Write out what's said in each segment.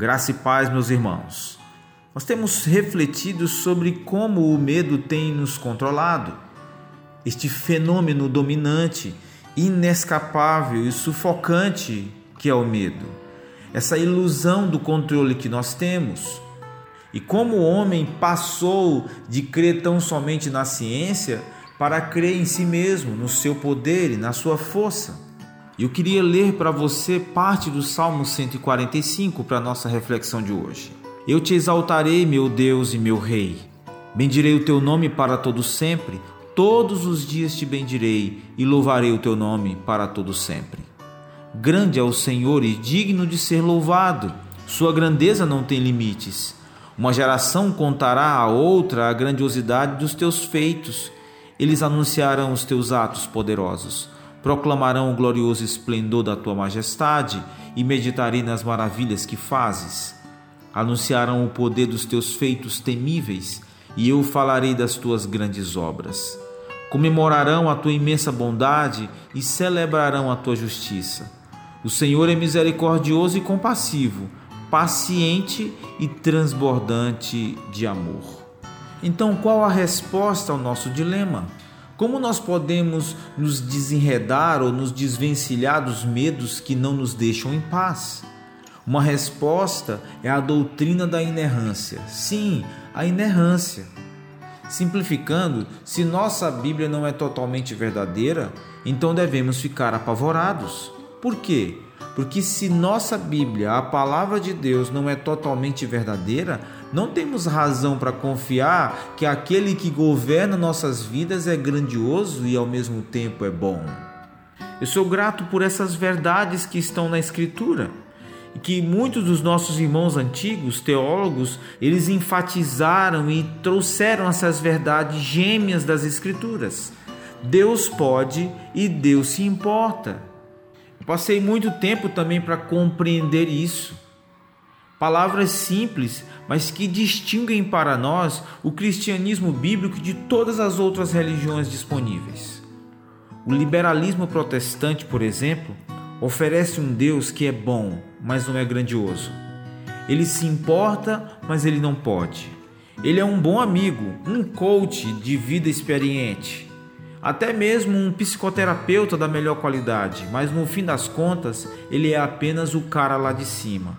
Graça e paz, meus irmãos. Nós temos refletido sobre como o medo tem nos controlado. Este fenômeno dominante, inescapável e sufocante que é o medo. Essa ilusão do controle que nós temos. E como o homem passou de crer tão somente na ciência para crer em si mesmo, no seu poder e na sua força. Eu queria ler para você parte do Salmo 145 para nossa reflexão de hoje. Eu te exaltarei, meu Deus e meu Rei. Bendirei o teu nome para todo sempre. Todos os dias te bendirei e louvarei o teu nome para todo sempre. Grande é o Senhor e digno de ser louvado. Sua grandeza não tem limites. Uma geração contará a outra a grandiosidade dos teus feitos. Eles anunciarão os teus atos poderosos proclamarão o glorioso esplendor da tua majestade e meditarei nas maravilhas que fazes. Anunciarão o poder dos teus feitos temíveis e eu falarei das tuas grandes obras. Comemorarão a tua imensa bondade e celebrarão a tua justiça. O Senhor é misericordioso e compassivo, paciente e transbordante de amor. Então, qual a resposta ao nosso dilema? Como nós podemos nos desenredar ou nos desvencilhar dos medos que não nos deixam em paz? Uma resposta é a doutrina da inerrância. Sim, a inerrância. Simplificando, se nossa Bíblia não é totalmente verdadeira, então devemos ficar apavorados. Por quê? Porque se nossa Bíblia, a palavra de Deus, não é totalmente verdadeira, não temos razão para confiar que aquele que governa nossas vidas é grandioso e ao mesmo tempo é bom. Eu sou grato por essas verdades que estão na Escritura e que muitos dos nossos irmãos antigos, teólogos, eles enfatizaram e trouxeram essas verdades gêmeas das Escrituras. Deus pode e Deus se importa. Passei muito tempo também para compreender isso. Palavras simples, mas que distinguem para nós o cristianismo bíblico de todas as outras religiões disponíveis. O liberalismo protestante, por exemplo, oferece um Deus que é bom, mas não é grandioso. Ele se importa, mas ele não pode. Ele é um bom amigo, um coach de vida experiente, até mesmo um psicoterapeuta da melhor qualidade, mas no fim das contas, ele é apenas o cara lá de cima.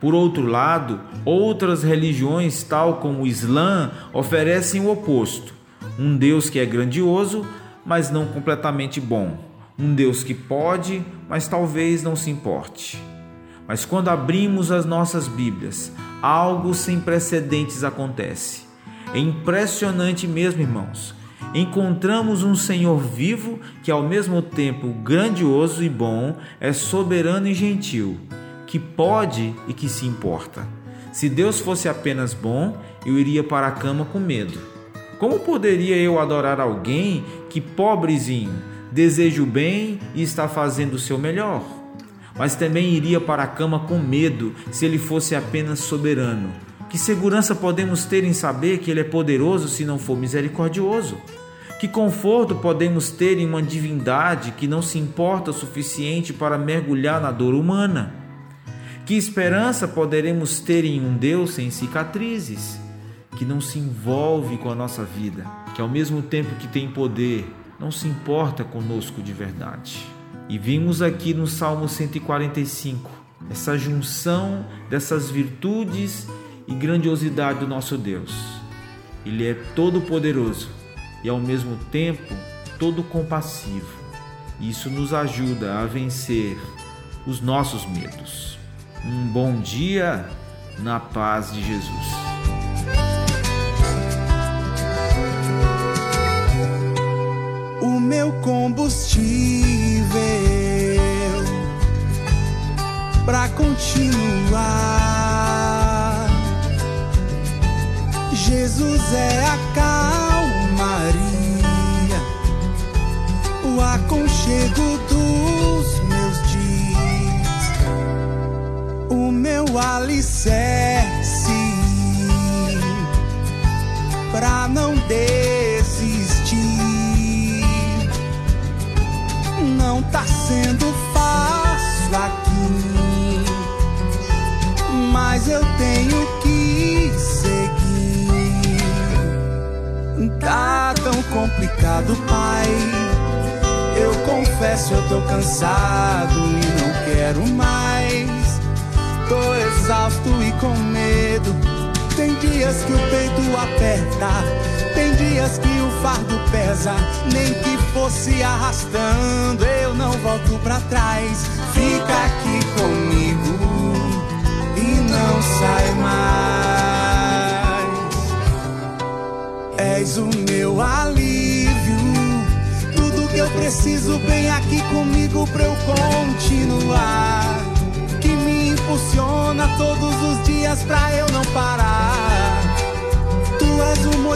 Por outro lado, outras religiões, tal como o Islã, oferecem o oposto: um Deus que é grandioso, mas não completamente bom, um Deus que pode, mas talvez não se importe. Mas quando abrimos as nossas Bíblias, algo sem precedentes acontece. É impressionante mesmo, irmãos encontramos um Senhor vivo que, ao mesmo tempo grandioso e bom, é soberano e gentil, que pode e que se importa. Se Deus fosse apenas bom, eu iria para a cama com medo. Como poderia eu adorar alguém que, pobrezinho, deseja o bem e está fazendo o seu melhor? Mas também iria para a cama com medo se ele fosse apenas soberano. Que segurança podemos ter em saber que Ele é poderoso se não for misericordioso? Que conforto podemos ter em uma divindade que não se importa o suficiente para mergulhar na dor humana? Que esperança poderemos ter em um Deus sem cicatrizes, que não se envolve com a nossa vida, que ao mesmo tempo que tem poder, não se importa conosco de verdade? E vimos aqui no Salmo 145 essa junção dessas virtudes e grandiosidade do nosso Deus. Ele é todo poderoso e ao mesmo tempo todo compassivo. Isso nos ajuda a vencer os nossos medos. Um bom dia na paz de Jesus. O meu combustível para continuar. Jesus é a aconchego dos meus dias, o meu alicerce pra não desistir. Não tá sendo fácil confesso, eu tô cansado e não quero mais. Tô exausto e com medo. Tem dias que o peito aperta, tem dias que o fardo pesa. Nem que fosse arrastando, eu não volto pra trás. Fica aqui comigo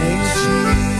铭